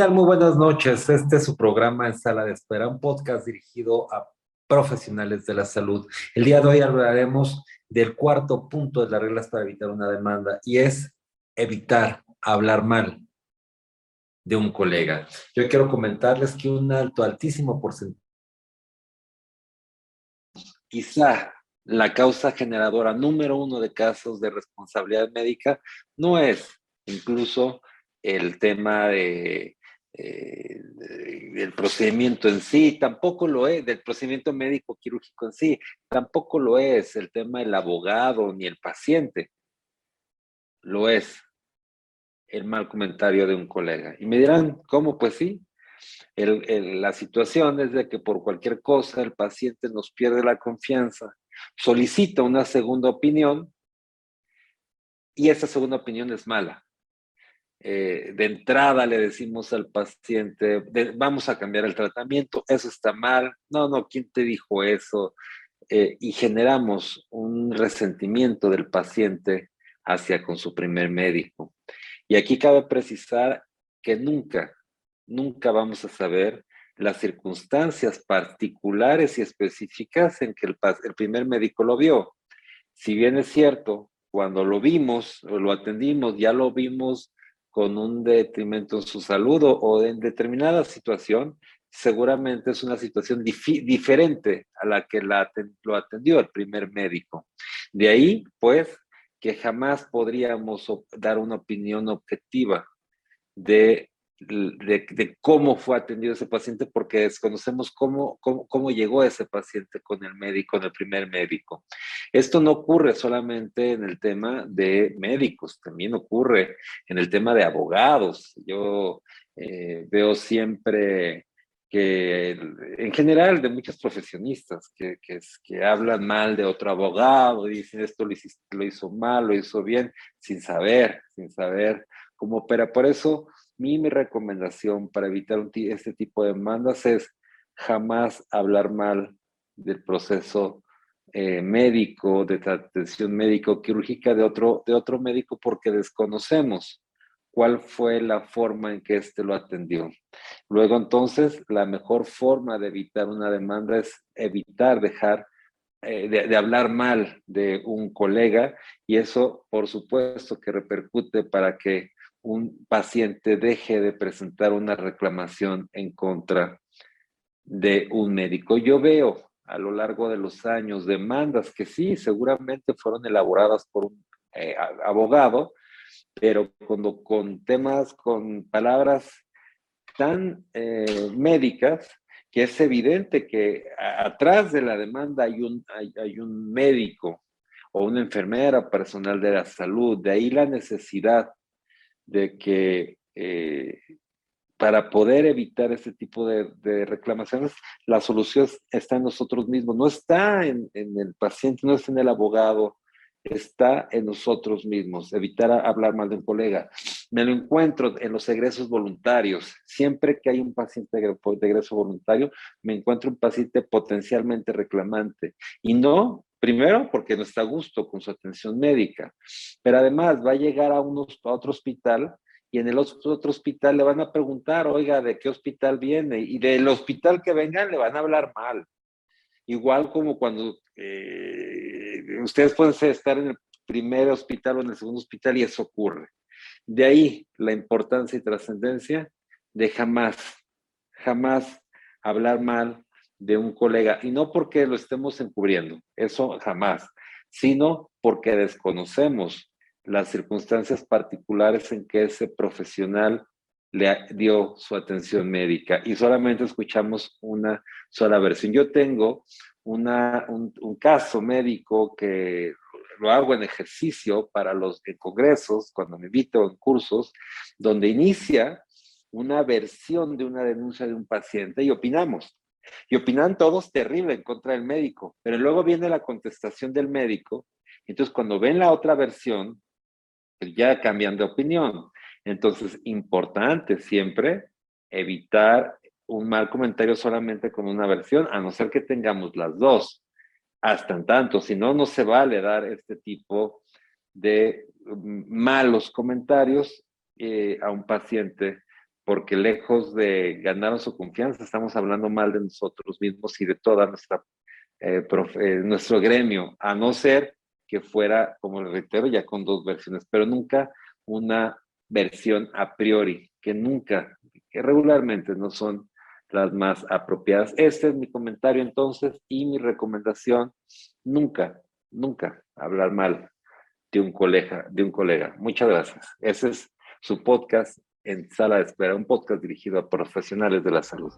tal? Muy buenas noches. Este es su programa en Sala de Espera, un podcast dirigido a profesionales de la salud. El día de hoy hablaremos del cuarto punto de las reglas para evitar una demanda y es evitar hablar mal de un colega. Yo quiero comentarles que un alto, altísimo porcentaje, quizá la causa generadora número uno de casos de responsabilidad médica no es incluso el tema de, eh, del procedimiento en sí, tampoco lo es, del procedimiento médico quirúrgico en sí, tampoco lo es el tema del abogado ni el paciente, lo es el mal comentario de un colega. Y me dirán, ¿cómo? Pues sí, la situación es de que por cualquier cosa el paciente nos pierde la confianza, solicita una segunda opinión y esa segunda opinión es mala. Eh, de entrada le decimos al paciente, vamos a cambiar el tratamiento, eso está mal, no, no, ¿quién te dijo eso? Eh, y generamos un resentimiento del paciente hacia con su primer médico. Y aquí cabe precisar que nunca, nunca vamos a saber las circunstancias particulares y específicas en que el, el primer médico lo vio. Si bien es cierto, cuando lo vimos o lo atendimos, ya lo vimos con un detrimento en su salud o, en determinada situación, seguramente es una situación diferente a la que la, lo atendió el primer médico. De ahí, pues, que jamás podríamos dar una opinión objetiva de de, cómo fue atendido ese paciente porque desconocemos cómo, cómo, llegó ese paciente con el médico, con el primer médico. Esto no ocurre solamente en el tema de médicos, también ocurre en el tema de abogados. Yo eh, veo siempre que en general de muchos profesionistas que, que, hablan mal de otro abogado y dicen esto lo, lo hizo mal, lo hizo bien, sin saber, sin saber cómo opera. Por eso mi, recomendación para evitar este tipo de demandas es jamás hablar mal del proceso eh, médico, de atención médico-quirúrgica de otro, de otro médico porque desconocemos cuál fue la forma en que éste lo atendió. Luego entonces, la mejor forma de evitar una demanda es evitar dejar eh, de, hablar mal de un colega y eso por supuesto que repercute para que un paciente deje de presentar una reclamación en contra de un médico. Yo veo a lo largo de los años demandas que sí, seguramente fueron elaboradas por un eh, abogado, pero cuando con temas, con palabras tan eh, médicas, que es evidente que atrás de la demanda hay un, hay un médico o una enfermera personal de la salud, de ahí la necesidad de que eh, para poder evitar este tipo de, reclamaciones, la solución está en nosotros mismos, no está en, el paciente, no está en el abogado, está en nosotros mismos, evitar hablar mal de un colega. Me lo encuentro en los egresos voluntarios. Siempre que hay un paciente de egreso voluntario, me encuentro un paciente potencialmente reclamante. Y no Primero, porque no está a gusto con su atención médica, pero además va a llegar a, otro hospital y en el otro, hospital le van a preguntar, oiga, ¿de qué hospital viene? Y del hospital que vengan le van a hablar mal. Igual como cuando eh, ustedes pueden estar en el primer hospital o en el segundo hospital y eso ocurre. De ahí la importancia y trascendencia de jamás, jamás hablar mal de un colega, y no porque lo estemos encubriendo, eso jamás, sino porque desconocemos las circunstancias particulares en que ese profesional le dio su atención médica y solamente escuchamos una sola versión. Yo tengo una, un, caso médico que lo hago en ejercicio para los congresos, cuando me invito en cursos, donde inicia una versión de una denuncia de un paciente y opinamos. Y opinan todos terrible en contra del médico, pero luego viene la contestación del médico. Entonces, cuando ven la otra versión, pues ya cambian de opinión. Entonces, importante siempre evitar un mal comentario solamente con una versión, a no ser que tengamos las dos. Hasta en tanto, si no, no se vale dar este tipo de mm, malos comentarios eh, a un paciente porque lejos de ganar su confianza, estamos hablando mal de nosotros mismos y de toda nuestra eh, eh, nuestro gremio, a no ser que fuera, como le reitero, ya con dos versiones, pero nunca una versión a priori, que nunca, que regularmente no son las más apropiadas. Este es mi comentario entonces y mi recomendación, nunca, nunca hablar mal de un colega, de un colega. Muchas gracias. Ese es su podcast en Sala de Espera, un podcast dirigido a profesionales de la salud.